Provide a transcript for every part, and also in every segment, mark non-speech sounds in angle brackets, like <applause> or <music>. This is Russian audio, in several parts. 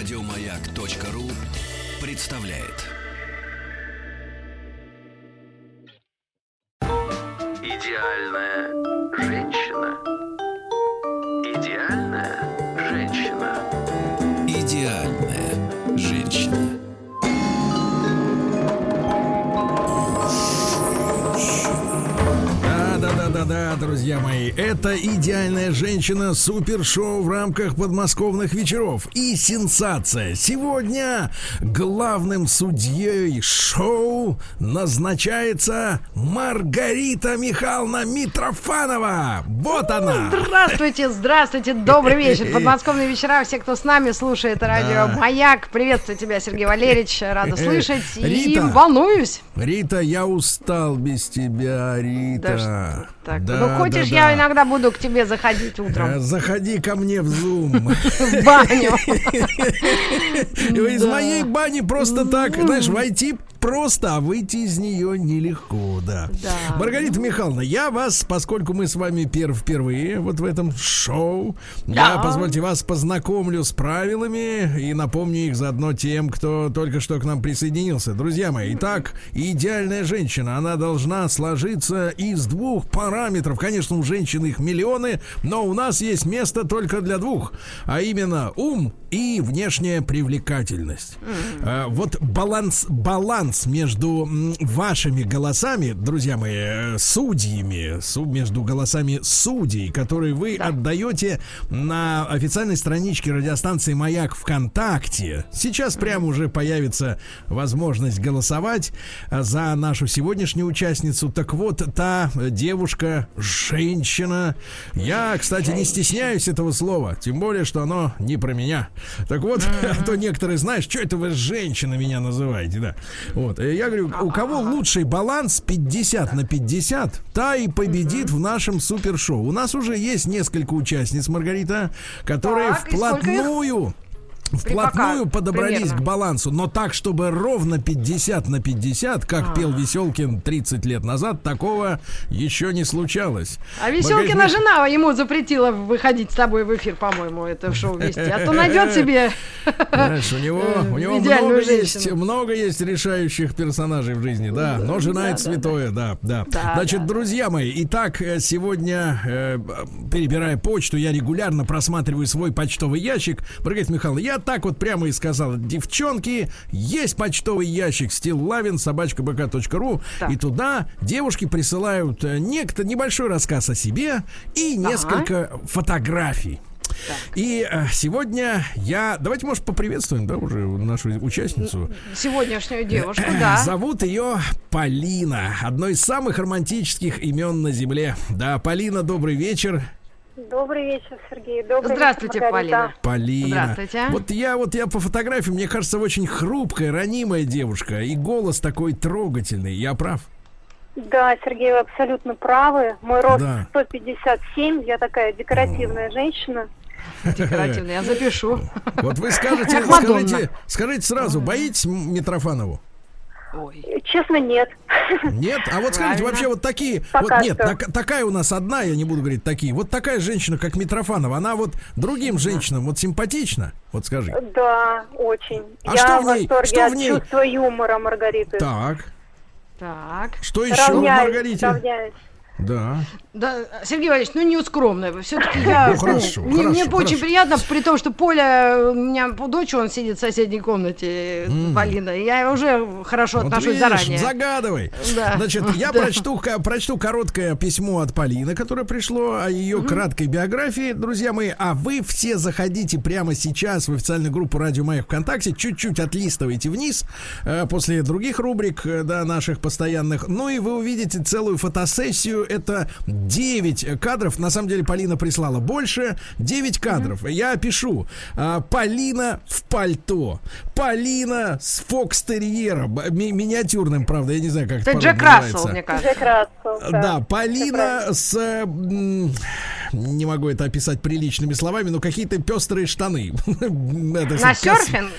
Радиомаяк.ру представляет. Идеальная да, друзья мои. Это идеальная женщина супершоу в рамках подмосковных вечеров. И сенсация. Сегодня главным судьей шоу назначается Маргарита Михайловна Митрофанова. Вот она. Здравствуйте, здравствуйте, добрый вечер. Подмосковные вечера, все, кто с нами слушает радио Да. Маяк. Приветствую тебя, Сергей Валерьевич, рада <laughs> слышать. И Рита. волнуюсь. Рита, я устал без тебя, Рита. Да так. Да, ну, хочешь, да, я да. иногда буду к тебе заходить Э, утром Заходи ко мне в Zoom. <laughs> в баню. <laughs> Из моей бани просто так, знаешь, войти просто, а выйти из нее нелегко, да. Да. Маргарита Михайловна, я вас, поскольку мы с вами пер впервые вот в этом шоу, я, Да. позвольте, вас познакомлю с правилами и напомню их заодно тем, кто только что к нам присоединился. Друзья мои, итак, идеальная женщина, она должна сложиться из двух параметров. Конечно, у женщин их миллионы, но у нас есть место только для двух, а именно ум и внешняя привлекательность. А, вот баланс, баланс между м, вашими голосами, друзья мои, э, судьями, су- между голосами судей, которые вы отдаете на официальной страничке радиостанции Маяк ВКонтакте. Сейчас прямо уже появится возможность голосовать а, за нашу сегодняшнюю участницу. Так вот, та э, девушка, женщина. Я, кстати, не стесняюсь этого слова, тем более, что оно не про меня. Так вот, <laughs> а то некоторые, знаешь, что это вы женщина меня называете, да. Вот, я говорю, у кого лучший баланс 50 на 50, та и победит в нашем супершоу. У нас уже есть несколько участниц, Маргарита, которые Так, вплотную Вплотную Припока- подобрались примерно. к балансу, но так, чтобы ровно 50 на 50, как пел Веселкин 30 лет назад, такого еще не случалось. А Веселкина Маргарита жена ему запретила выходить с тобой в эфир, по-моему, это шоу вести. А то найдет себе Знаешь, у него, у него много есть, много есть решающих персонажей в жизни, да. Но жена это святое, да, да. Да, Значит, да. друзья мои, итак, э, сегодня, э, перебирая почту, я регулярно просматриваю свой почтовый ящик. Маргарита Михайловна, я так вот прямо и сказал, девчонки, есть почтовый ящик стиллавин собачка бк.ру, Так. и туда девушки присылают э, некто небольшой рассказ о себе и несколько фотографий. И э, сегодня я... Давайте, может, поприветствуем, да, уже нашу участницу. сегодняшнюю девушку, Э, да. Зовут ее Полина. Одно из самых романтических имен на Земле. Да, Полина, добрый вечер. Добрый вечер, Сергей. Добрый Здравствуйте, вечер, Маргарита. Полина. Полина. Здравствуйте. Вот я вот я по фотографии, мне кажется, очень хрупкая, ранимая девушка. И голос такой трогательный. Я прав? Да, Сергей, вы абсолютно правы. Мой рост Да. 157, я такая декоративная женщина. Декоративный, я запишу. Вот вы скажете, скажите, скажите сразу, боитесь Митрофанову? Ой. Честно, нет. Нет? А вот скажите, вообще вот такие... Пока вот нет, так- такая у нас одна, я не буду говорить такие. Вот такая женщина, как Митрофанова, она вот другим женщинам вот симпатична? Вот скажи. Да, очень. А я что в ней- что в ней? чувства юмора Маргариты. Так, Так. что еще в Равняюсь, Маргарите? равняюсь. Да. Да, Сергей Валерьевич, ну не ускромная. Все-таки я. Ну, хорошо, мне, мне хорошо, очень хорошо. приятно, при том, что Поля, у меня дочь, он сидит в соседней комнате, Полина. и Я уже хорошо Вот отношусь видишь, заранее. загадывай. Да. Значит, я <laughs> Да. прочту, прочту короткое письмо от Полины, которое пришло о ее краткой биографии, друзья мои. А вы все заходите прямо сейчас в официальную группу Радио Маяк ВКонтакте, чуть-чуть отлистывайте вниз э, после других рубрик, э, да, наших постоянных. Ну и вы увидите целую фотосессию. Это 9 кадров. На самом деле Полина прислала больше. 9 кадров. Я опишу. А, Полина в пальто. Полина с фокстерьером. Ми- миниатюрным, правда. Я не знаю, как это Это Джек Рассел, мне кажется. Джек Рассел. Да, Полина с... не могу это описать приличными словами, но какие-то пестрые штаны. <laughs> На серфинг?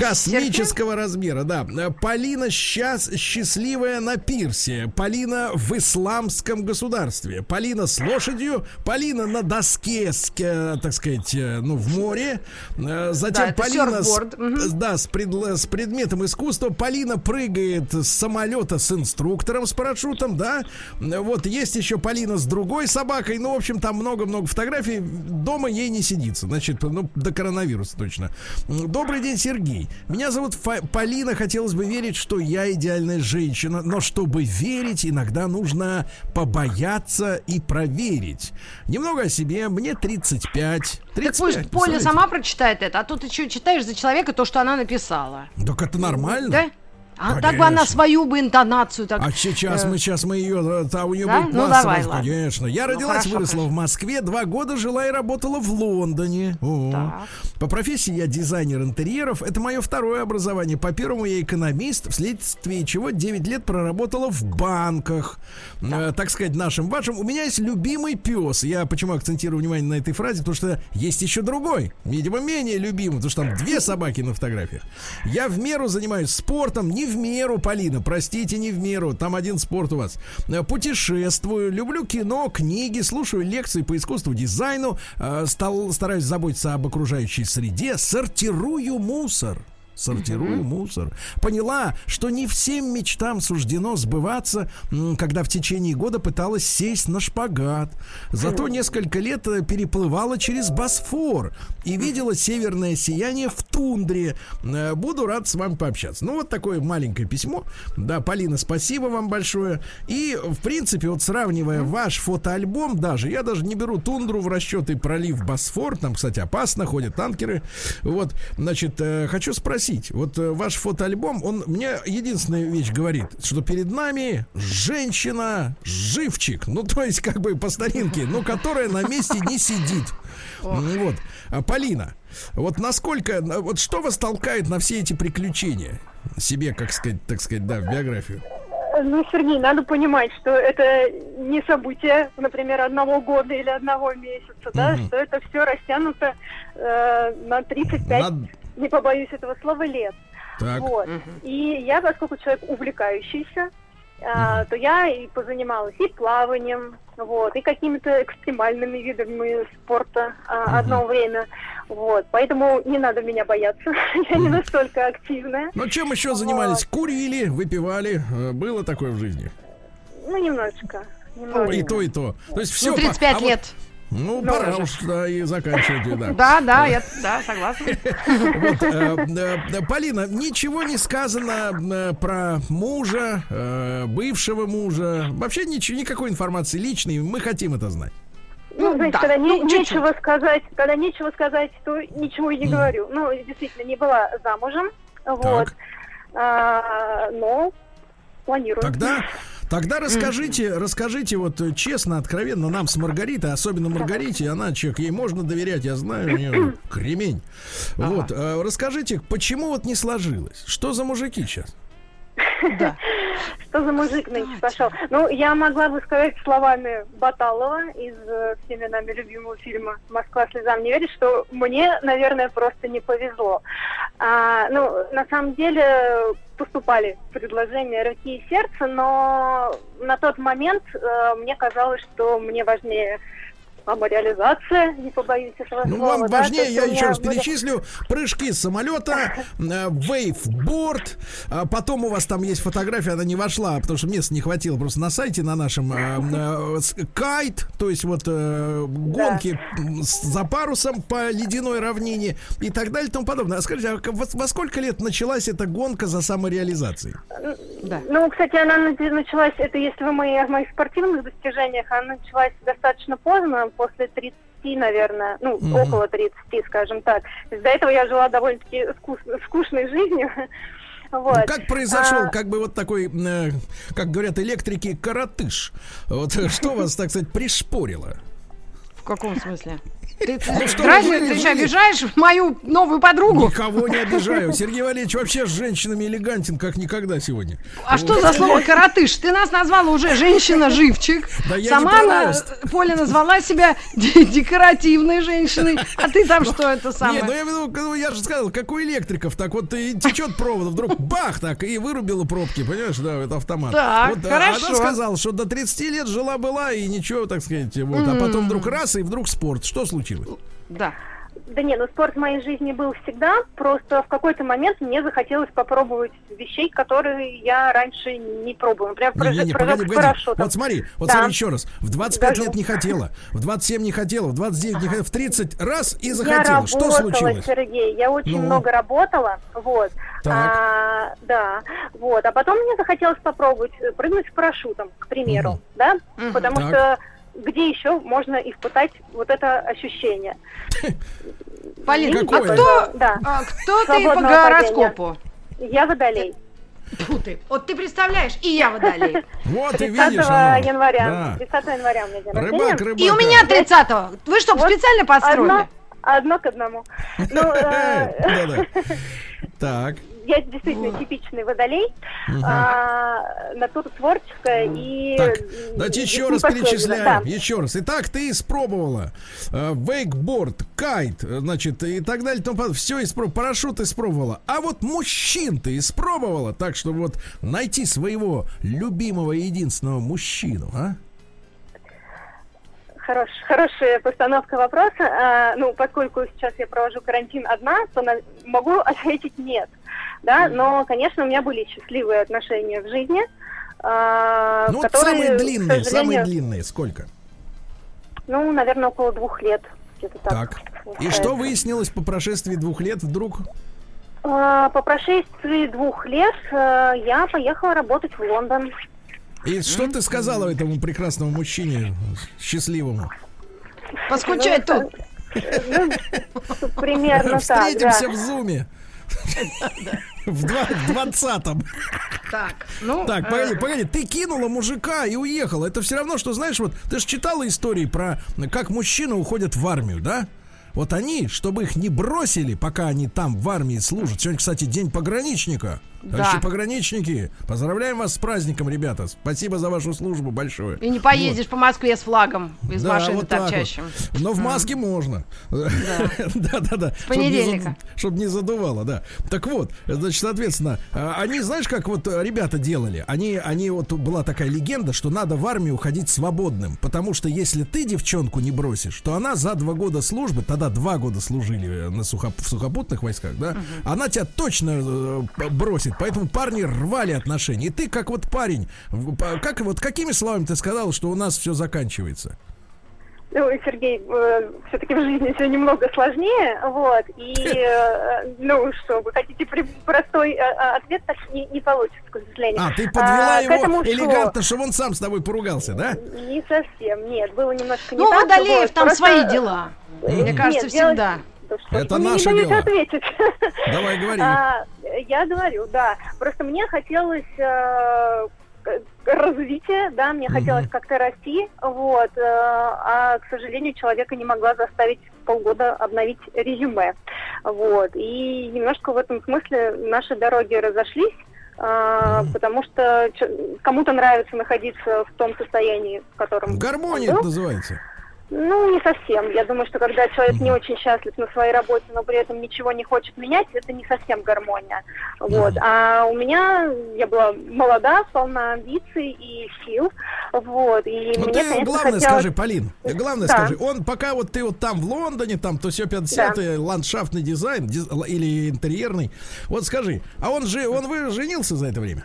Космического размера, да. Полина сейчас счастливая на пирсе. Полина в исламском государстве. Полина с лошадью. Полина на доске, э, так сказать, э, ну, в море. Э, Затем Полина с, да, с, пред- с предметом искусства. Полина прыгает с самолета с инструктором, с парашютом, да. Вот есть еще Полина с другой собакой. Ну, в общем, там много-много фотографий. Дома ей не сидится. Значит, ну, до коронавируса точно. Добрый день, Сергей. Меня зовут Фа- Полина. Хотелось бы верить, что я идеальная женщина. Но чтобы верить, иногда нужно побояться и проверить. Немного о себе. Мне 35. 35 Так пусть Поля сама прочитает это, а то ты что читаешь за человека то, что она написала. Так это нормально. Да? А так бы она свою бы интонацию так. А сейчас э, мы сейчас мы ее, а у нее Да? будет Ну, давай, ладно. конечно. Я Ну, родилась, хорошо, выросла хорошо. в Москве, два года жила и работала в Лондоне. О. Так. По профессии я дизайнер интерьеров. Это мое второе образование. По первому я экономист, вследствие чего 9 лет проработала в банках. Э, так сказать, нашим вашим. У меня есть любимый пес. Я почему акцентирую внимание на этой фразе? Потому что есть еще другой, видимо, менее любимый, потому что там две собаки на фотографиях. Я в меру занимаюсь спортом, не в меру, Полина, простите, не в меру. Там один спорт у вас. Э, Путешествую, люблю кино, книги, слушаю лекции по искусству, дизайну, э, стал, стараюсь заботиться об окружающей среде, сортирую мусор. Сортирую мусор. Поняла, что не всем мечтам суждено сбываться, когда в течение года пыталась сесть на шпагат. Зато несколько лет э, переплывала через Босфор и видела северное сияние в тундре. Э, Буду рад с вами пообщаться. Ну, вот такое маленькое письмо. Да, Полина, спасибо вам большое. И, в принципе, вот сравнивая ваш фотоальбом даже, я даже не беру тундру в расчет и пролив Босфор, там, кстати, опасно, ходят танкеры. Вот, значит, э, хочу спросить, вот э, ваш фотоальбом, он мне единственная вещь говорит, что перед нами женщина живчик, ну, то есть, как бы по старинке, но которая на месте не сидит. Вот, А, Полина, вот насколько, на- вот что вас толкает на все эти приключения? Себе, как сказать, так сказать, да, в биографию. Ну, Сергей, надо понимать, что это не событие, например, одного года или одного месяца, да, Мгм. что это все растянуто э, на 35, Над- не побоюсь этого слова, лет. Так. Вот. И я, поскольку человек увлекающийся, а, то я и позанималась и плаванием, вот, и какими-то экстремальными видами спорта а, одно время. Вот. Поэтому не надо меня бояться. <laughs> я не настолько активная. Ну, чем еще занимались? Курили, выпивали. э, Было такое в жизни? Ну, немножечко. И немножечко. то, и то. То есть все. Ну, 35 лет. Ну, Ну, пора уже. уж, да, и заканчивать, да. <laughs> Да, да, я да, согласна. <laughs> Вот, э, э, Полина, ничего не сказано э, про мужа, э, бывшего мужа. Вообще ничего, никакой информации личной. Мы хотим это знать. Ну, Ну, знаете, да. когда не- Ну, чуть-чуть. нечего сказать, когда нечего сказать, то ничего и не говорю. Ну, действительно, не была замужем, вот. А, но планирую. Тогда, тогда расскажите, расскажите вот э, честно, откровенно нам с Маргаритой, особенно Маргарите, она человек, ей можно доверять, я знаю, у нее <clears throat> кремень. Вот, э, расскажите, почему вот не сложилось? Что за мужики сейчас? Да. Что за мужик нынче пошел? Ну, я могла бы сказать словами Баталова из э, всеми нами любимого фильма «Москва слезам не верит», что мне, наверное, просто не повезло. А, ну, на самом деле поступали предложения руки и сердца, но на тот момент э, мне казалось, что мне важнее самореализация, не побоюсь этого Ну, слова. вам да, то важнее, есть я еще раз были- перечислю, прыжки с самолета, <laughs> э, вейвборд, а потом у вас там есть фотография, она не вошла, потому что места не хватило просто на сайте на нашем э, э, кайт, то есть вот э, гонки с- за парусом по ледяной равнине и так далее и тому подобное. А скажите, а во, во сколько лет началась эта гонка за самореализацией? Да. Ну, кстати, она на- началась, это если вы мои, о моих спортивных достижениях, она началась достаточно поздно, после 30, наверное, ну, Мгм. около 30, скажем так. До этого я жила довольно-таки скус- скучной жизнью. <laughs> Вот. Ну, как произошел, А, как бы вот такой, э, как говорят электрики, коротыш? Вот э, что вас, так сказать, пришпорило? Каком смысле? Ты, Ну что дразнишь, вы, ты что, обижаешь мою новую подругу? Никого не обижаю. Сергей Валерьевич вообще с женщинами элегантен, как никогда сегодня. А что за слово коротыш? Ты нас назвала уже женщина-живчик. Да не Сама про на- рост. Поля назвала себя де- декоративной женщиной. А ты там что это Не, самое? ну я ну, я же сказал, как у электриков, так вот и течет провод, вдруг бах, так, и вырубила пробки, понимаешь, да, это автомат. Так, вот, а, хорошо. Она сказала, что до 30 лет жила-была, и ничего, так сказать, вот, а потом вдруг раз, и вдруг спорт. Что случилось? Да. Да не, ну спорт в моей жизни был всегда, просто в какой-то момент мне захотелось попробовать вещей, которые я раньше не пробовала. Например, Не, прыжок не, не, погоди, погоди. Вот смотри, вот Да. смотри еще раз. В 25 Скажу. лет не хотела, в 27 не хотела, в 29 не хотела, в 30 раз и Я захотела. Что работала, случилось? Сергей, я очень Ну. много работала, вот. Так. А, да, вот. А потом мне захотелось попробовать прыгнуть с парашютом, к примеру, да, Мгм. потому Так. что где еще можно испытать вот это ощущение? Полина, И- а кто, Да, а кто ты по гороскопу? я водолей. Фу ты. Вот ты представляешь, и я водолей. Вот ты 30 видишь, оно. января. Да. 30 января у меня день Рыбак, рождения. рыбак. И у меня 30-го. Вы что, Вот специально подстроили? Одно, одно к одному. Ну, э. <laughs> Так. Я действительно типичный водолей, а, натура творческая и... Так, давайте еще раз перечисляем. да. Еще раз. Итак, ты испробовала э, вейкборд, кайт, э, значит, и так далее. Все испробовала. Парашют испробовала. А вот мужчин ты испробовала. Так что вот найти своего любимого и единственного мужчину, а? Хорош, хорошая постановка вопроса. А, ну, поскольку сейчас я провожу карантин одна, то на- могу <laughs> ответить нет. Да, но, конечно, у меня были счастливые отношения в жизни. а, Ну которые, самые длинные, самые сожалению, длинные. Сколько? Ну, наверное, около двух лет. Где-то так. Так. И что выяснилось по прошествии двух лет вдруг? А, По прошествии двух лет э, я поехала работать в Лондон. И что ты сказала этому прекрасному мужчине счастливому? Поскучай тут. Ну, примерно так. Встретимся в зуме. В двадцатом. Так, ну, Так, э, погоди, погоди, ты кинула мужика и уехала. Это все равно, что, знаешь, вот ты же читала истории про как мужчины уходят в армию, да? Вот они, чтобы их не бросили, пока они там в армии служат. Сегодня, кстати, день пограничника. Да. Товарищи пограничники, поздравляем вас с праздником, ребята. Спасибо за вашу службу большое. И не поедешь по Москве с флагом из Да, машины вот так вот. торчащим. Но в маске можно. Да, <laughs> да, да. понедельника. Чтобы не задувало, да. Так вот, значит, соответственно, а, они, знаешь, как вот ребята делали? Они, они вот была такая легенда, что надо в армию уходить свободным, потому что если ты девчонку не бросишь, то она за два года службы, тогда два года служили э, на в сухопутных войсках, да, она тебя точно э, бросит. Поэтому парни рвали отношения. И ты как вот парень, как вот какими словами ты сказал, что у нас все заканчивается? Ну, Сергей, все-таки в жизни все немного сложнее, вот, и, <laughs> э, ну, что, вы хотите при- простой э, э, ответ, так не, не получится, к сожалению. А, ты подвела А, его этому элегантно, чтобы он сам с тобой поругался, да? Не совсем, нет, было немножко не Ну, так. Водолеев вот, там просто- свои дела. Мне Нет, кажется, дело- всегда. Да что Это наше дело. ответить. Давай говори. А, я говорю, да. Просто мне хотелось э, развития, да, мне Мгм. хотелось как-то расти, вот, э, а, к сожалению, человека не могла заставить полгода обновить резюме, вот, и немножко в этом смысле наши дороги разошлись, э, потому что кому-то нравится находиться в том состоянии, в котором Гармония он это называется. Ну, не совсем. Я думаю, что когда человек не очень счастлив на своей работе, но при этом ничего не хочет менять, это не совсем гармония. Вот. А у меня, я была молода, полна амбиций и сил. Вот. И Ну мне, ты конечно, главное хотелось- скажи, Полин, главное Да. скажи, он пока вот ты вот там в Лондоне, там то все 50 ландшафтный дизайн диз- или интерьерный. Вот скажи, а он же, он вы женился за это время?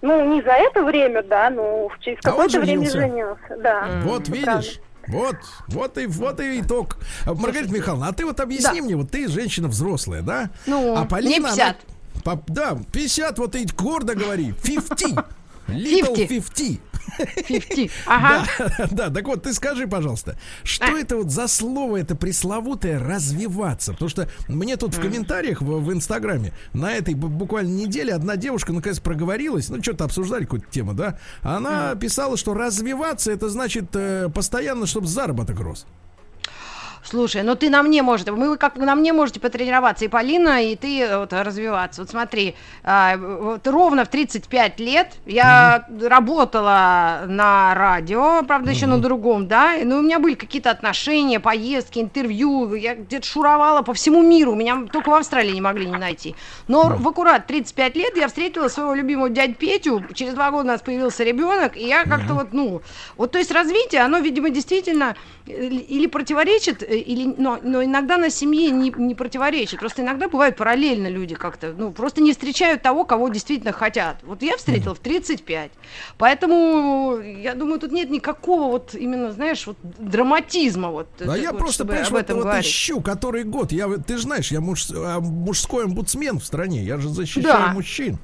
Ну, не за это время, да, но через А какое-то время женился. Да. Вот видишь. Вот, вот и вот и итог. А, Маргарита Михайловна, а ты вот объясни Да. мне, вот ты женщина взрослая, да? Ну, а Полина, она- 50. По- да, 50, вот и гордо говори. 50. Little 50. 50. 50. <laughs> Ага. Да, <laughs> да, так вот, ты скажи, пожалуйста, что А. это вот за слово это пресловутое развиваться? Потому что мне тут в комментариях в, в Инстаграме на этой бу- буквально неделе одна девушка наконец проговорилась, ну что-то обсуждали какую-то тему, да? Она писала, что развиваться это значит э, постоянно, чтобы заработок рос. Слушай, ну ты на мне можете, вы как на мне можете потренироваться, и Полина, и ты э, вот, развиваться. Вот смотри, а, вот ровно в 35 лет я работала на радио, правда, еще на другом, да, и, ну, у меня были какие-то отношения, поездки, интервью, я где-то шуровала по всему миру, меня только в Австралии не могли не найти. Но в аккурат 35 лет я встретила своего любимого дядю Петю, через два года у нас появился ребенок, и я как-то вот, ну, вот, то есть развитие, оно, видимо, действительно э, или противоречит, э, или, но, но иногда на семье не, не противоречит. Просто иногда бывают параллельно люди как-то, ну, просто не встречают того, кого действительно хотят. Вот я встретила в 35. Поэтому, я думаю, тут нет никакого вот именно, знаешь, вот драматизма вот. А э, я вот, просто, понимаешь, об вот, этом вот говорить. ищу который год. Я, ты же знаешь, я муж, а, мужской омбудсмен в стране. Я же защищаю Да. мужчин.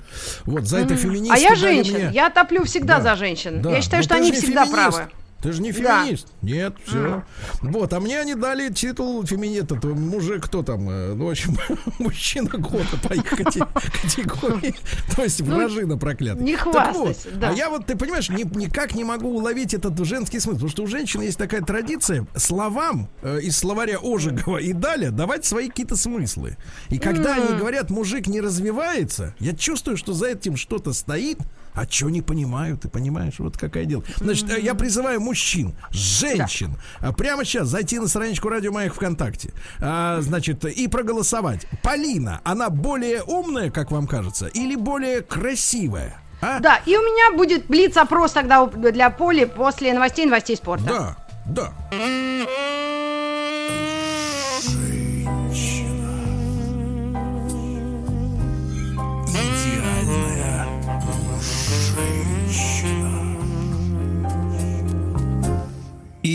Вот за это феминисты А я женщин, мне- я топлю всегда Да, за женщин. да. Я считаю, Ну, что они всегда феминист. правы. Ты же не Да. феминист. Нет, все. Вот, а мне они дали титул феминиста. То мужик, кто там, э, ну, в общем, <laughs> мужчина года по их кате- категории. То есть вражина проклятая. Ну, не хвастайся, да. А я вот, ты понимаешь, ни- никак не могу уловить этот женский смысл. Потому что у женщин есть такая традиция словам э, из словаря Ожегова и далее давать свои какие-то смыслы. И когда они говорят, мужик не развивается, я чувствую, что за этим что-то стоит, а что не понимаю, ты понимаешь, вот какая дело. Значит, э, я призываю мужчин, женщин, а, прямо сейчас зайти на страничку Радио Маяк ВКонтакте, а, значит, и проголосовать. Полина, она более умная, как вам кажется, или более красивая? А? Да, и у меня будет блиц-опрос тогда для Поли после новостей новостей спорта. Да, да.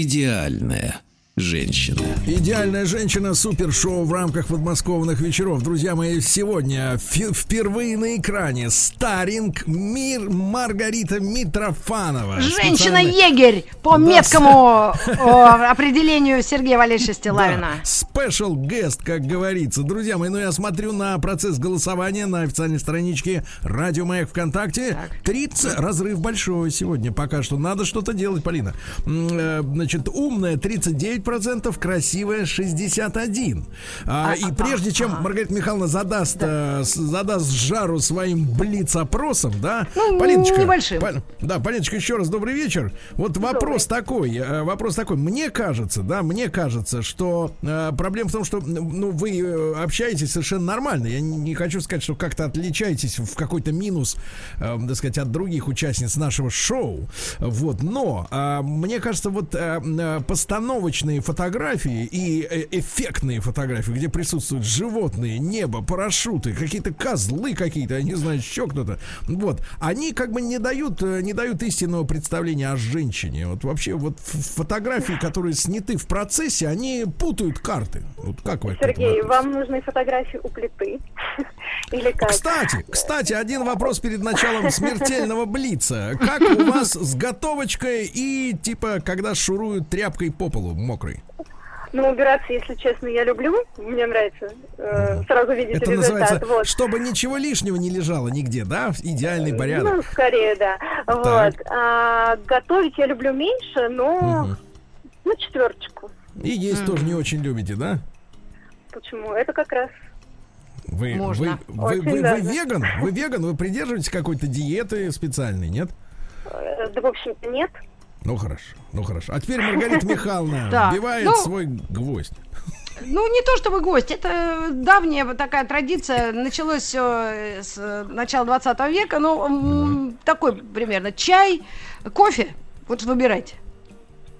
Идеальная женщина. Идеальная женщина супершоу в рамках подмосковных вечеров. Друзья мои, сегодня впервые на экране Старинг Мир Маргарита Митрофанова. Женщина-егерь по Да, меткому о, определению Сергея Валерьевича Стилавина. Спешл гест, как говорится. Друзья мои, ну я смотрю на процесс голосования на официальной страничке Радио Маяк ВКонтакте. 30, разрыв большой сегодня. Пока что надо что-то делать, Полина. Э, Значит, умная 39%, красивая 61%. А, и прежде чем Маргарита Михайловна задаст, э, с- задаст жару своим блиц-опросом, да, Ну, Полиночка, небольшим. Пол- да, Полиночка, еще раз добрый вечер. Вот вопрос такой, э, вопрос такой. Мне кажется, да, мне кажется, что э, проблема в том, что ну вы э, общаетесь совершенно нормально. Я не, не хочу сказать, что как-то отличаетесь в какой-то минус, э, так сказать, от других участниц нашего шоу. Вот, но э, мне кажется, вот э, э, постановочные фотографии и э, эффектные фотографии, где присутствуют животные, небо, парашюты, какие-то козлы какие-то, я не знаю, еще кто-то. Вот, они как бы не дают, э, не дают истинного представления о женщине. Вот вообще вот фотографии, которые сняты в процессе, они путают карты. Вот как вы Сергей, вам нужны фотографии у плиты? <laughs> Или как? Кстати, кстати, один вопрос перед началом смертельного блица. Как у вас с готовочкой и типа, когда шуруют тряпкой по полу мокрой? Ну, убираться, если честно, я люблю. Мне нравится э, сразу видеть Это результат. называется, Вот. чтобы ничего лишнего не лежало нигде, да? Идеальный порядок. Ну, скорее, да. Вот. А, готовить я люблю меньше, но Мгм. ну, четверочку. И есть тоже не очень любите, да? Почему? Это как раз. Вы, Можно. вы, вы, вы- вы веган? Вы веган? Вы придерживаетесь какой-то диеты специальной, нет? э, Да, в общем-то, нет. Ну хорошо, ну хорошо. А теперь Маргарита <laughs> Михайловна Да. вбивает Ну, свой гвоздь. Ну, не то чтобы гость, это давняя вот такая традиция. Началось все с э, начала 20 века, ну, м, такой примерно. Чай, кофе, вот выбирайте.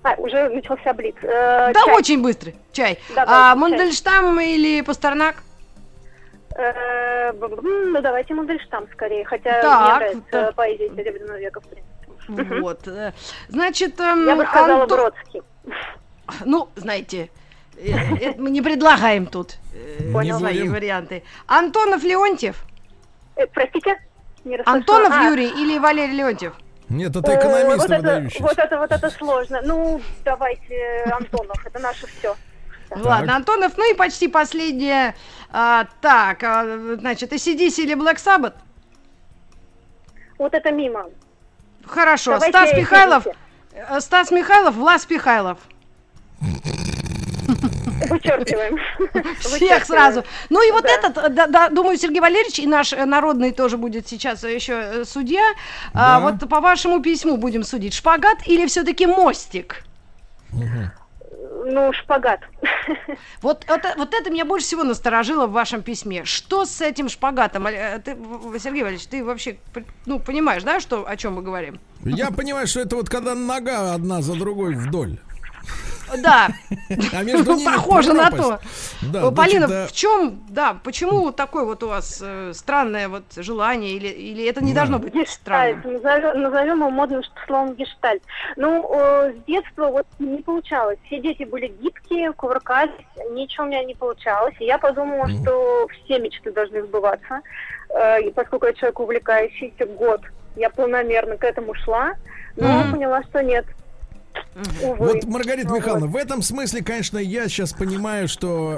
А, уже начался блиц. Э, да, чай. очень быстрый чай. Давайте, а чай. Мандельштам или Пастернак? Э, ну, давайте Мандельштам скорее. Хотя Так, мне нравится так. поэзия Серебряного века, в принципе. Вот. э, Значит, эм, Я бы сказала Антон- Бродский. Ну, знаете, э, это мы не предлагаем тут э, свои варианты. Антонов Леонтьев, Э, простите? Антонов А, Юрий или Валерий Леонтьев? Нет, это экономист вот это, вот это, вот это сложно. Ну, давайте, Антонов, это наше все. Ладно, Антонов, ну и почти последнее. А, так, а, значит, ACDC или Black Sabbath? Вот это мимо. Хорошо. Давайте Стас. Михайлов. э, Стас Михайлов, Влас Михайлов. Вычеркиваем. <laughs> Всех Вычеркиваем. сразу. Ну и вот Да. этот, э, да, да, думаю, Сергей Валерьевич и наш э, народный тоже будет сейчас еще судья. А, Да. вот по вашему письму будем судить. Шпагат или все-таки мостик? Ну, шпагат. Вот это, вот это меня больше всего насторожило в вашем письме. Что с этим шпагатом? Э, Ты, Сергей Валерьевич, ты вообще ну, понимаешь, да, что, о чем мы говорим? Я понимаю, что это вот когда нога одна за другой вдоль. Да, <laughs> А между ними похоже на то. Да, Э, Полина, значит, да. в чем, да, почему такое вот у вас э, странное вот желание, или, или это не Да. должно быть Гештальт. странным? Назовем, назовем его модным словом гештальт. Ну, э, с детства вот не получалось. Все дети были гибкие, кувыркались, ничего у меня не получалось. И я подумала, что все мечты должны сбываться. Э, и поскольку я человек увлекающийся год, я планомерно к этому шла, но Мгм. поняла, что нет. Увы. Вот, Маргарита Ну, Михайловна, в этом смысле, конечно, я сейчас понимаю, что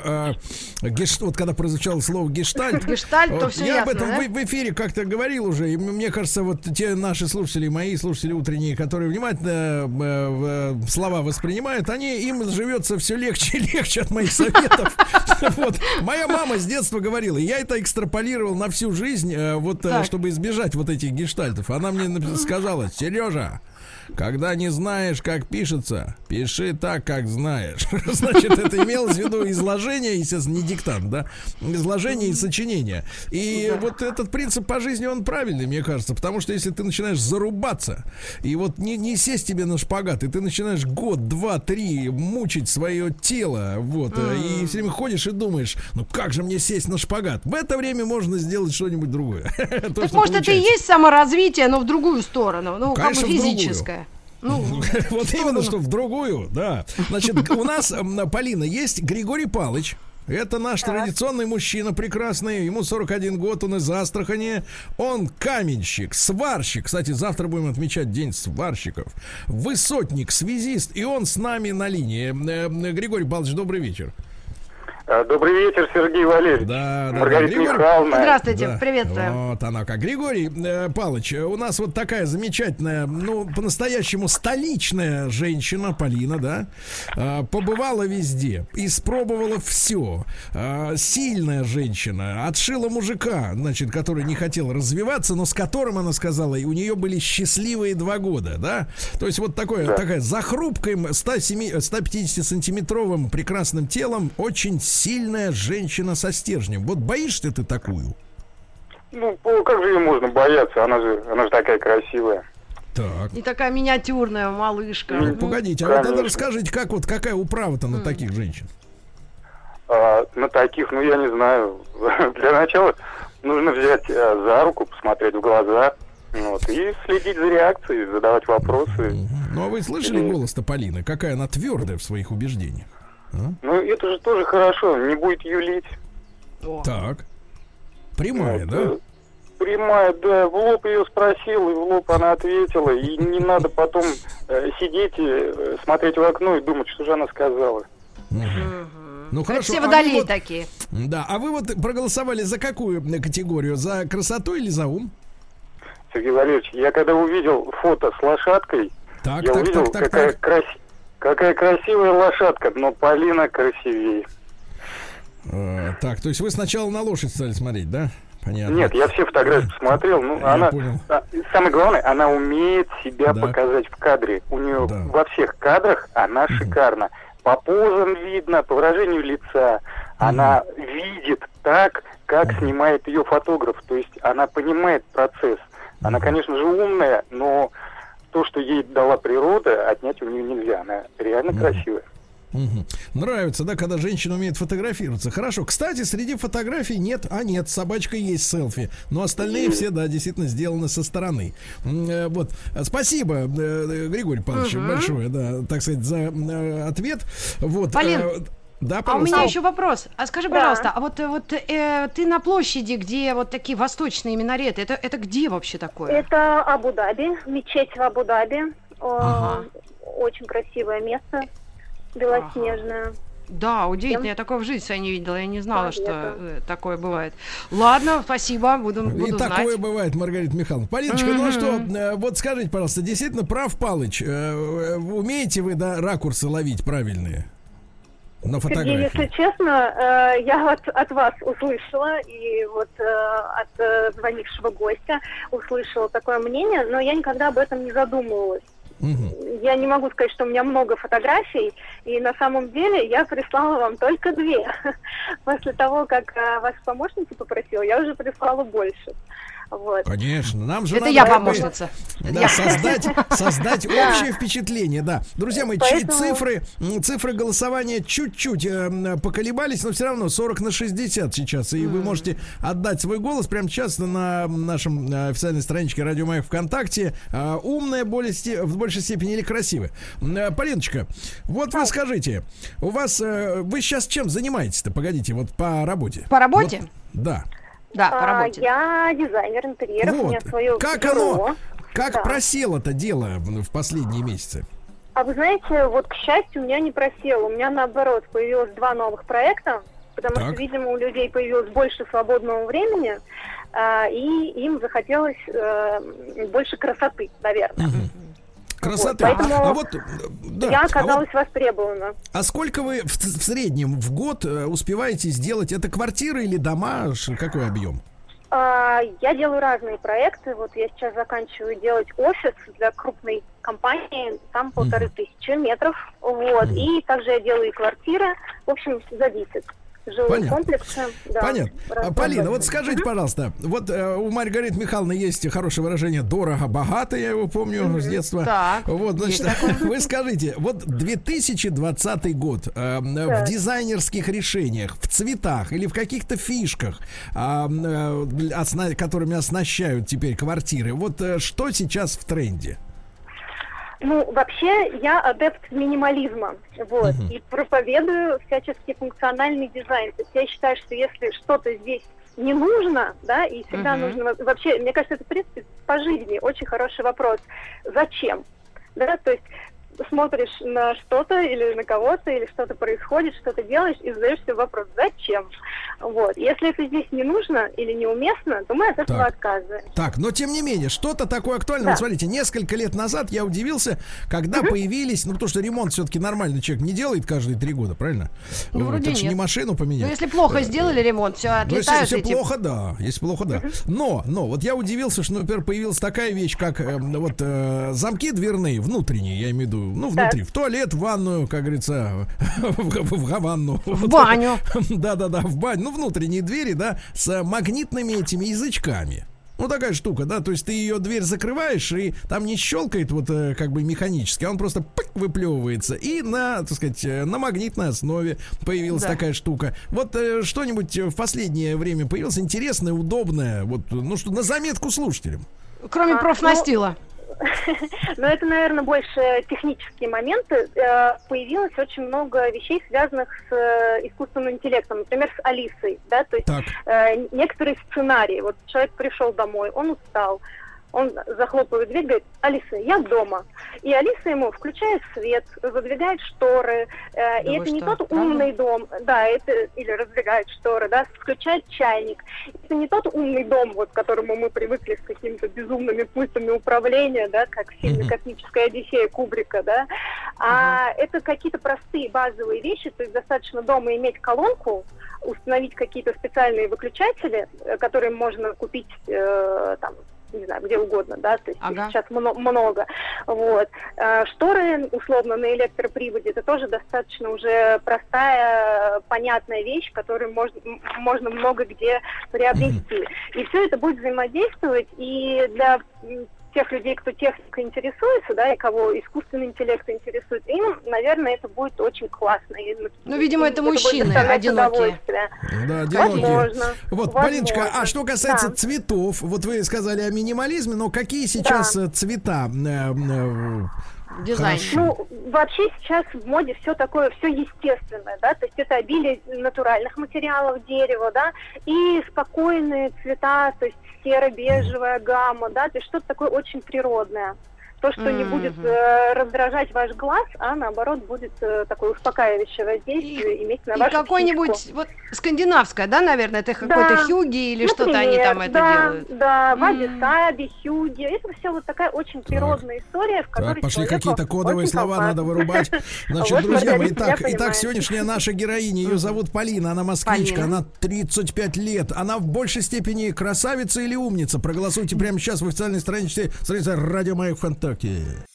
э, геш- вот когда прозвучало слово гештальт, <laughs> Гештальт, то вот все я ясно, об этом да? в, в эфире как-то говорил уже, и мне кажется, вот те наши слушатели, мои слушатели утренние, которые внимательно э, в- слова воспринимают, они им живется все легче и легче от моих советов. <laughs> Вот. Моя мама с детства говорила, я это экстраполировал на всю жизнь, э, вот э, чтобы избежать вот этих гештальтов. Она мне сказала, Сережа, когда не знаешь, как пишется, пиши так, как знаешь. <laughs> Значит, это имелось в виду изложение, естественно, не диктант, да? Изложение и сочинение. И вот этот принцип по жизни, он правильный, мне кажется, потому что если ты начинаешь зарубаться, и вот не, не сесть тебе на шпагат, и ты начинаешь год, два, три мучить свое тело, вот, э, и все время ходишь и думаешь, ну как же мне сесть на шпагат? В это время можно сделать что-нибудь другое. <laughs> Так может, это и есть саморазвитие, но в другую сторону, ну, как бы физическое. Ну, <laughs> Вот именно, что в другую, да. Значит, у нас, Полина, есть Григорий Палыч. Это наш традиционный мужчина прекрасный. Ему 41 год, он из Астрахани. Он каменщик, сварщик. Кстати, завтра будем отмечать День сварщиков. Высотник, связист. И он с нами на линии. Э, Григорий Павлович, добрый вечер. А, Добрый вечер, Сергей Валерьевич. Да, да, да. Маргарита Григорий- Михайловна. здравствуйте, Да. приветствую. Вот она как. Григорий э, Палыч, у нас вот такая замечательная, ну, по-настоящему столичная женщина, Полина, да, э, побывала везде, испробовала все. сильная женщина, отшила мужика, значит, который не хотел развиваться, но с которым, она сказала, и у нее были счастливые два года, да. То есть вот такое, такая за хрупким 107 150-сантиметровым прекрасным телом очень сильная женщина со стержнем. Вот боишься ты такую? Ну, о, как же ее можно бояться? Она же, она же такая красивая. Так. И такая миниатюрная малышка. Ну, Ну, погодите, а вот конечно. это расскажите, как вот какая управа-то на таких женщин? А, на таких, ну, я не знаю. <laughs> Для начала нужно взять а, за руку, посмотреть в глаза, вот, и следить за реакцией, задавать вопросы. Ну а вы слышали Или- голос-то Полины? Какая она твердая в своих убеждениях? А? Ну, это же тоже хорошо, не будет юлить. Так. Прямая, Вот, да? э, Прямая, да, в лоб ее спросил, и в лоб она ответила. И не надо потом э, сидеть и э, смотреть в окно и думать, что же она сказала. Ну Это хорошо. все а водолеи вот- такие. Да, а вы вот проголосовали за какую э, категорию? За красоту или за ум? Сергей Валерьевич, я когда увидел фото с лошадкой, Так, я так, увидел, так, так, какая, так. крас- какая красивая лошадка, но Полина красивее. Э, так, то есть вы сначала на лошадь стали смотреть, да? Понятно. Нет, я все фотографии посмотрел. Ну, Я она, понял. а, самое главное, она умеет себя Да. показать в кадре. У нее Да. во всех кадрах она шикарна. По позам видно, по выражению лица. Она видит так, как снимает ее фотограф. То есть она понимает процесс. Она, конечно же, умная, но то, что ей дала природа, отнять у нее нельзя. Она реально красивая. Мгм. Нравится, да, когда женщина умеет фотографироваться. Хорошо. Кстати, среди фотографий нет, а нет, собачка есть селфи. Но остальные все, да, действительно сделаны со стороны. Э, Вот. Спасибо, э, э, Григорий Павлович, большое, да, так сказать, за ответ. Вот. Полин, Да, А у меня еще вопрос. А скажи, Да. пожалуйста, а вот, э, вот э, ты на площади, где вот такие восточные минареты, это, это где вообще такое? Это Абу-Даби, мечеть в Абу-Даби. Ага. Очень красивое место, белоснежное. Да, удивительно, я такое в жизни своей не видела, я не знала, Да, что это- э, такое бывает. Ладно, спасибо, буду, И буду такое знать. бывает, Маргарита Михайловна. Полиночка, ну а что, э, вот скажите, пожалуйста, действительно прав Палыч, умеете вы да, ракурсы ловить правильные? На Сергей, фотографии. если честно, э, я от, от вас услышала и вот э, от э, звонившего гостя услышала такое мнение, но я никогда об этом не задумывалась. Мгм. Я не могу сказать, что у меня много фотографий, и на самом деле я прислала вам только две. <laughs> После того, как ваша помощница попросила, я уже прислала больше. Вот. Конечно, нам же Это надо я бы, помощница. Да, создать, создать общее впечатление, да. Друзья мои, Поэтому- цифры, цифры голосования чуть-чуть э, поколебались, но все равно 40 на 60 сейчас. И вы можете отдать свой голос прямо сейчас на нашем э, официальной страничке Радио Маяк ВКонтакте. Э, Умная более в большей степени или красивая? Э, Полиночка, вот вы скажите, у вас, э, вы сейчас чем занимаетесь-то? Погодите, вот по работе. По работе? Вот, да. Да, по А, работе. Я дизайнер интерьеров, у меня Вот. свое Как бюро. оно, как Да. просело-то дело в в последние месяцы? А вы знаете, вот к счастью, у меня не просело. У меня наоборот появилось два новых проекта, потому Так. что, видимо, у людей появилось больше свободного времени, а, и им захотелось э, больше красоты, наверное. Красота. Вот, поэтому а вот, э, да. Я а, вот- оказалась востребована. а сколько вы в, в среднем в год э, успеваете сделать? Это квартиры или дома? Какой объем? А, Я делаю разные проекты. Вот я сейчас заканчиваю делать офис для крупной компании, там полторы тысячи метров. Вот. И также я делаю и квартиры. В общем, зависит. Жилые Понятно. комплексы. да, Понятно. А, разные Полина, вот скажите, пожалуйста, вот э, у Маргариты Михайловны есть хорошее выражение «дорого-богато», я его помню с детства. Так, Вот, значит, <laughs> вы скажите, вот 2020 год э, в Так. дизайнерских решениях, в цветах или в каких-то фишках, а, э, для- осна- которыми оснащают теперь квартиры, вот э, что сейчас в тренде? Ну, вообще, я адепт минимализма, вот, и проповедую всяческий функциональный дизайн. То есть я считаю, что если что-то здесь не нужно, да, и всегда Мгм. нужно во- вообще, мне кажется, это в принципе по жизни очень хороший вопрос. Зачем? Да, то есть смотришь на что-то или на кого-то, или что-то происходит, что-то делаешь, и задаешь себе вопрос, зачем? Вот. Если это здесь не нужно или неуместно, то мы от этого Так. отказываемся. Так, но тем не менее, что-то такое актуальное. Да. Вот смотрите, несколько лет назад я удивился, когда появились, ну потому что ремонт все-таки нормальный человек не делает каждые три года, правильно? Ну, вроде так нет. не машину поменять. Ну, если плохо сделали ремонт, все, Ну, если, отлетают если эти... плохо, да. Если плохо, да. Но, но, вот я удивился, что, например, появилась такая вещь, как э, вот э, замки дверные, внутренние, я имею в виду, ну, внутри, в туалет, в ванную, как говорится, <laughs> в, в, в ванну. В баню. <laughs> Да-да-да, в баню. Ну, внутренние двери, да, с магнитными этими язычками. Ну, такая штука, да, то есть ты ее дверь закрываешь, и там не щелкает вот э, как бы механически, а он просто пык, выплевывается. И на, так сказать, э, на магнитной основе появилась Да. такая штука. Вот э, что-нибудь в последнее время появилось интересное, удобное, вот, ну что, на заметку слушателям. Кроме А, профнастила. <laughs> Но это, наверное, больше технические моменты. Э, Появилось очень много вещей, связанных с э, искусственным интеллектом, например, с Алисой, да, то есть Так. э, некоторые сценарии. Вот человек пришел домой, он устал, он захлопывает дверь, говорит, Алиса, я дома. И Алиса ему включает свет, задвигает шторы. э, Да и это не что, тот правда? умный дом, да, это или раздвигает шторы, да, включает чайник. Это не тот умный дом, вот к которому мы привыкли с какими-то безумными пультами управления, да, как в фильме. «Космическая Одиссея» Кубрика, да. А это какие-то простые базовые вещи, то есть достаточно дома иметь колонку, установить какие-то специальные выключатели, э, которые можно купить э, там не знаю, где угодно, да, то есть Ага. сейчас мно- много. Вот. Э, Шторы, условно, на электроприводе, это тоже достаточно уже простая, понятная вещь, которую можно, можно много где приобрести. И все это будет взаимодействовать, и для тех людей, кто техникой интересуется, да, и кого искусственный интеллект интересует, им, наверное, это будет очень классно. И, Ну, видимо, им это мужчины одинокие. Да, одинокие. Возможно. Вот, Возможно. Полиночка, а что касается Да. цветов, вот вы сказали о минимализме, но какие сейчас Да. э, цвета э, э, Дизайн. Ну, вообще сейчас в моде все такое, все естественное, да, то есть это обилие натуральных материалов дерева, да, и спокойные цвета, то есть серо-бежевая гамма, да, то есть что-то такое очень природное. То, что не будет э, раздражать ваш глаз, а наоборот будет э, такое успокаивающее воздействие иметь на И вашу какой-нибудь, психику. вот, скандинавское, да, наверное, это какой-то Да. хюги или что-то они Например, там это да, делают. Да, ваби-саби, хюги. Это все вот такая очень природная история, в которой Так, пошли какие-то кодовые слова комфортно. надо вырубать. <laughs> Значит, Вот, друзья мои, итак, итак, сегодняшняя наша героиня, ее зовут Полина, она москвичка, Полина. она 35 лет, она в большей степени красавица или умница? Проголосуйте прямо сейчас в официальной странице, странице Радио Маяк ВКонтакте. Идеальная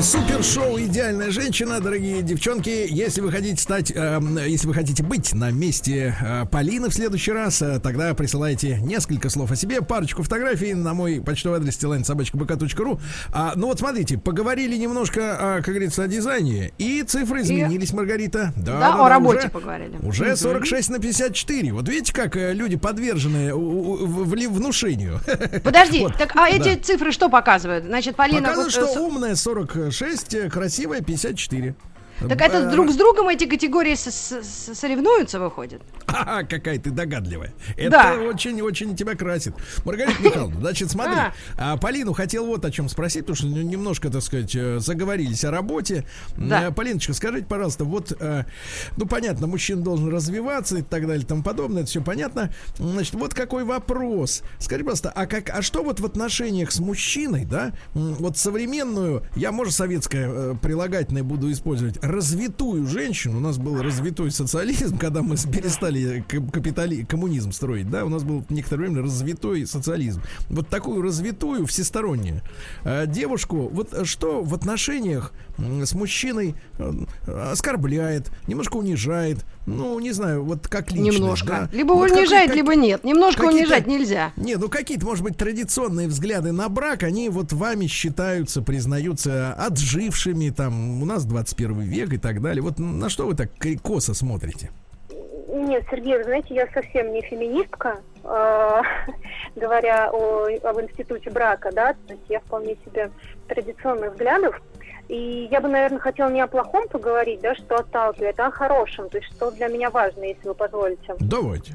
Супершоу «Идеальная женщина», дорогие девчонки. Если вы хотите стать, э, если вы хотите быть на месте э, Полины в следующий раз, э, тогда присылайте несколько слов о себе, парочку фотографий на мой почтовый адрес teline.sobachkabk.ru. А, ну вот смотрите, поговорили немножко, а, как говорится, о дизайне, и цифры изменились, и... Маргарита. Да, да, да о да, работе уже, поговорили. Уже 46 на 54. Вот видите, как э, люди подвержены внушению. Подожди, <laughs> вот. так а эти да. цифры что показывают? Значит, Полина... Показывают, вот, что э, умная 40 6, красивая 54. Так это друг с другом эти категории соревнуются, выходит? Ха-ха, какая ты догадливая. Это очень-очень тебя красит. Маргарита Михайловна, значит, смотри. А. а, Полину хотел вот о чем спросить, потому что немножко, так сказать, э, заговорились о работе. Полиночка, скажите, пожалуйста, вот, э, ну, понятно, мужчина должен развиваться и так далее и тому подобное, это все понятно. Значит, вот какой вопрос. Скажи, пожалуйста, а, как, а что вот в отношениях с мужчиной, да, вот современную, я, может, советское э, прилагательное буду использовать, развитую женщину, у нас был развитой социализм, <laughs> когда мы перестали капитали, коммунизм строить, да, у нас был некоторое время развитой социализм. Вот такую развитую, всестороннюю э, девушку, вот что в отношениях с мужчиной э, оскорбляет, немножко унижает, ну, не знаю, вот как личность, Немножко. да? Либо Вот унижает, как- либо нет. Немножко унижать нельзя. не, ну какие-то, может быть, традиционные взгляды на брак, они вот вами считаются, признаются отжившими, там, у нас 21 век и так далее. Вот на что вы так косо смотрите? Нет, Сергей, вы знаете, я совсем не феминистка, э, <laughs> говоря о, об институте брака, да, то есть я вполне себе традиционных взглядов. И я бы, наверное, хотела не о плохом поговорить, да, что отталкивает, а о хорошем, то есть что для меня важно, если вы позволите. Давайте.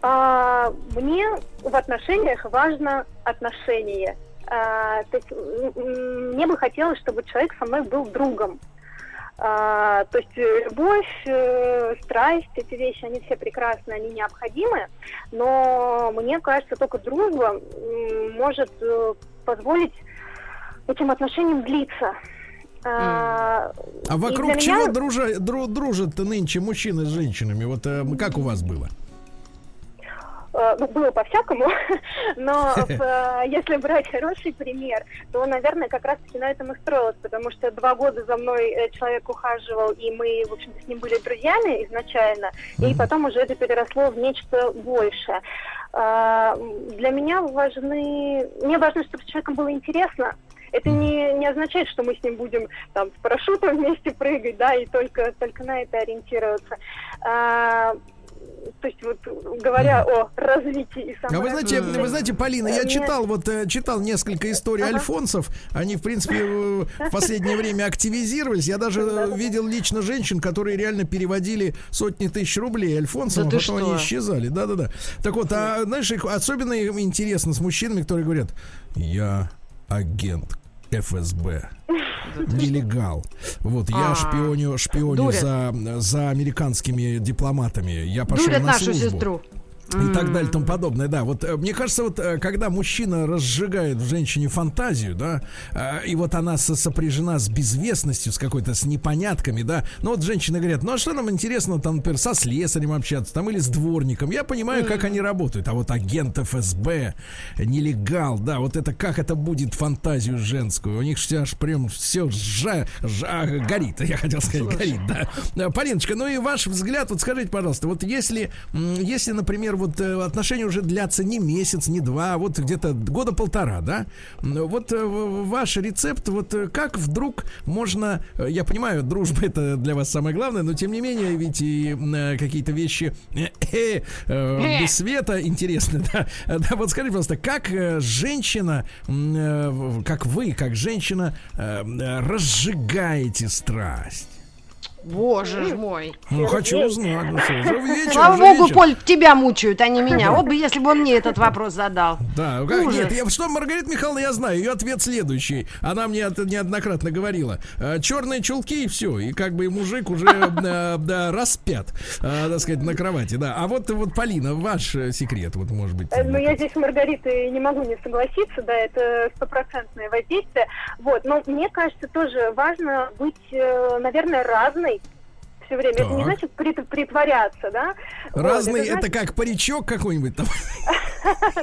А, мне в отношениях важно отношение. А, то есть мне бы хотелось, чтобы человек со мной был другом. А, то есть э, любовь, э, страсть, эти вещи, они все прекрасны, они необходимы, но мне кажется, только дружба может э, позволить этим отношениям длиться. А, А вокруг чего дружа- дру- дружат нынче мужчины с женщинами? Вот э, как у вас было? Э, ну, было по-всякому, <laughs> но <laughs> э, если брать хороший пример, то, наверное, как раз-таки на этом и строилось, потому что два года за мной э, человек ухаживал, и мы, в общем-то, с ним были друзьями изначально, и потом уже это переросло в нечто большее. А, Для меня важны... Мне важно, чтобы с человеком было интересно, это не, не означает, что мы с ним будем там с парашютом <laughs> вместе прыгать, да, и только, только на это ориентироваться. А, то есть вот говоря о развитии и А вы знаете, вы знаете, Полина, я Мне- читал вот э, читал несколько историй Ага. альфонсов. Они, в принципе, э, в последнее время активизировались. Я даже э, видел лично женщин, которые реально переводили сотни тысяч рублей альфонсам, Да а потом что? они исчезали. Да-да-да. Так вот, а знаешь, их особенно им интересно с мужчинами, которые говорят: Я агент ФСБ. Нелегал. Вот, я А, шпионю, шпионю дурят. за, за американскими дипломатами. Я пошел Дурят на нашу службу сестру. И так далее, и тому подобное, да. Вот э, мне кажется, вот э, когда мужчина разжигает в женщине фантазию, да, э, и вот она со- сопряжена с безвестностью, с какой-то, с непонятками, да. Ну вот женщины говорят, ну а что нам интересно, там, например, со слесарем общаться, там, или с дворником. Я понимаю, как они работают. А вот агент ФСБ, нелегал, да, вот это как это будет фантазию женскую. У них все аж прям все жа, жа- горит, я хотел сказать, горит, да. Полиночка, ну и ваш взгляд, вот скажите, пожалуйста, вот если, если, например, например, вот э, отношения уже длятся не месяц, не два, а вот где-то года полтора, да? Вот э, ваш рецепт, вот э, как вдруг можно, я понимаю, дружба это для вас самое главное, но тем не менее, ведь и какие-то вещи без света интересны, <laughs> да? Да, вот скажите, пожалуйста, как женщина, как вы, как женщина, разжигаете страсть? Боже ж мой. Ну, хочу узнать. Ну, что, уже вечер, Слава уже богу, вечер. Поль, тебя мучают, а не меня. Вот бы, если бы он мне этот вопрос задал. Да, как- Ужас. нет, я, что, Маргарита Михайловна, я знаю, ее ответ следующий. Она мне это неоднократно говорила. черные чулки и все, и как бы и мужик уже э, да, распят, э, так сказать, на кровати, да. А вот, вот, Полина, ваш э, секрет, вот, может быть. Э, Ну, я здесь с Маргаритой не могу не согласиться, да, это стопроцентное воздействие. Вот, но мне кажется, тоже важно быть, э, наверное, разной все время. Это не Так. значит прит- притворяться, да? Вот, Разный, это, значит- как паричок какой-нибудь там.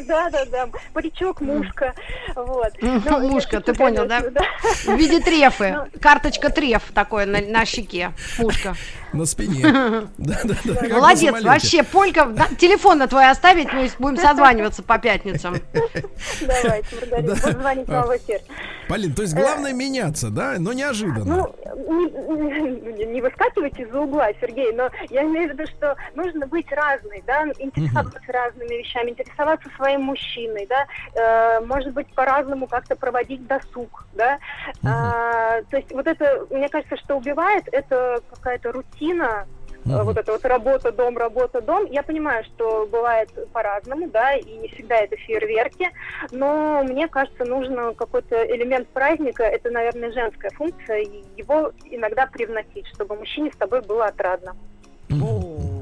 Да, да, да. Паричок, мушка. Вот. Ну, мушка, ты понял, да? <laughs> В виде трефы. Ну. Карточка треф такой на, щеке. Пушка. <laughs> На спине. <laughs> Молодец, вообще, Полька, телефон на твой оставить, мы будем созваниваться по пятницам. Давайте, Маргарита, Да. позвонить вам в эфир. Полин, то есть главное меняться, да, но неожиданно. Ну, не, не- выскакивайте из-за угла, Сергей, но я имею в виду, что нужно быть разной, да, интересоваться разными вещами, интересоваться своим мужчиной, да, э, может быть, по-разному как-то проводить досуг, да. А, то есть вот это, мне кажется, что убивает, это какая-то рутина, э, вот эта вот работа, дом, работа, дом. Я понимаю, что бывает по-разному, да, и не всегда это фейерверки, но мне кажется, нужно какой-то элемент праздника, это, наверное, женская функция, и его иногда привносить, чтобы мужчине с тобой было отрадно.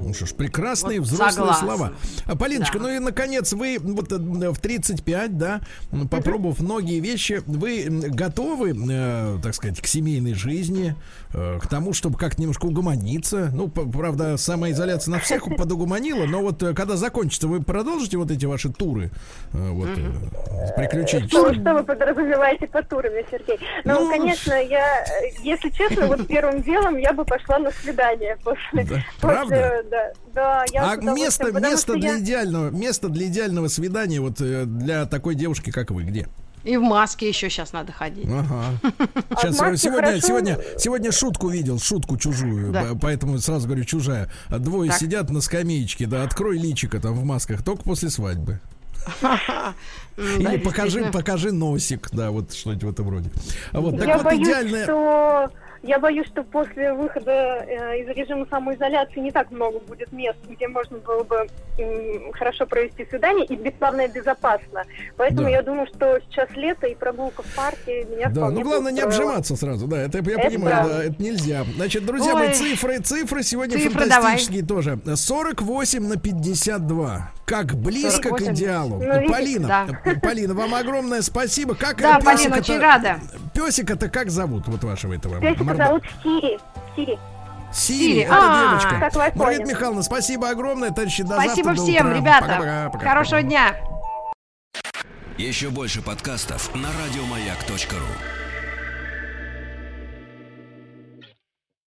Ну что ж, прекрасные Вот взрослые согласна. слова. А, Полиночка, Да. ну и наконец вы вот э, в 35, да, попробовав многие вещи, вы готовы, э, так сказать, к семейной жизни, э, к тому, чтобы как-то немножко угомониться. Ну, правда, самоизоляция на всех подугомонила, но вот э, когда закончится, вы продолжите вот эти ваши туры, э, вот, э, приключенческие? Что, что вы подразумеваете по турами, Сергей? Ну, Ну, конечно, я, если честно, вот <laughs> первым делом я бы пошла на свидание после. Да, после, правда? Да, да, я А место, место для я- идеального, место для идеального свидания вот э, для такой девушки, как вы, где? И в маске еще сейчас надо ходить. Ага. <laughs> А Сейчас маске сегодня, хорошо- сегодня, сегодня шутку видел, шутку чужую, Да. поэтому сразу говорю чужая. А Двое Так. сидят на скамеечке, да, открой личико там в масках, только после свадьбы. <laughs> Или да, покажи, покажи носик, да, вот что-нибудь в этом роде. А вот, так я вот боюсь, идеальная. что я боюсь, что после выхода э, из режима самоизоляции не так много будет мест, где можно было бы м, хорошо провести свидание и б- главное безопасно. Поэтому Да. я думаю, что сейчас лето и прогулка в парке меня Да, ну главное не обжиматься сразу, да, это я Это понимаю, правда. да, это нельзя. Значит, друзья мои, Ой. цифры, цифры сегодня Цифры фантастические тоже. 48 на 48. Как близко 48. к идеалу. Ну, видите, Полина, да. э, Полина, вам огромное спасибо. Как Да, э, Полина, песика-то- очень рада. Песика-то как зовут вот вашего этого? Песика морда- зовут Сири. Сири. Сири, Сири. это А, девочка. Маргарита Михайловна, спасибо огромное, товарищи, до Спасибо завтра, всем, ребята. Пока-пока, пока. Хорошего дня. Еще больше подкастов на радиомаяк.ру.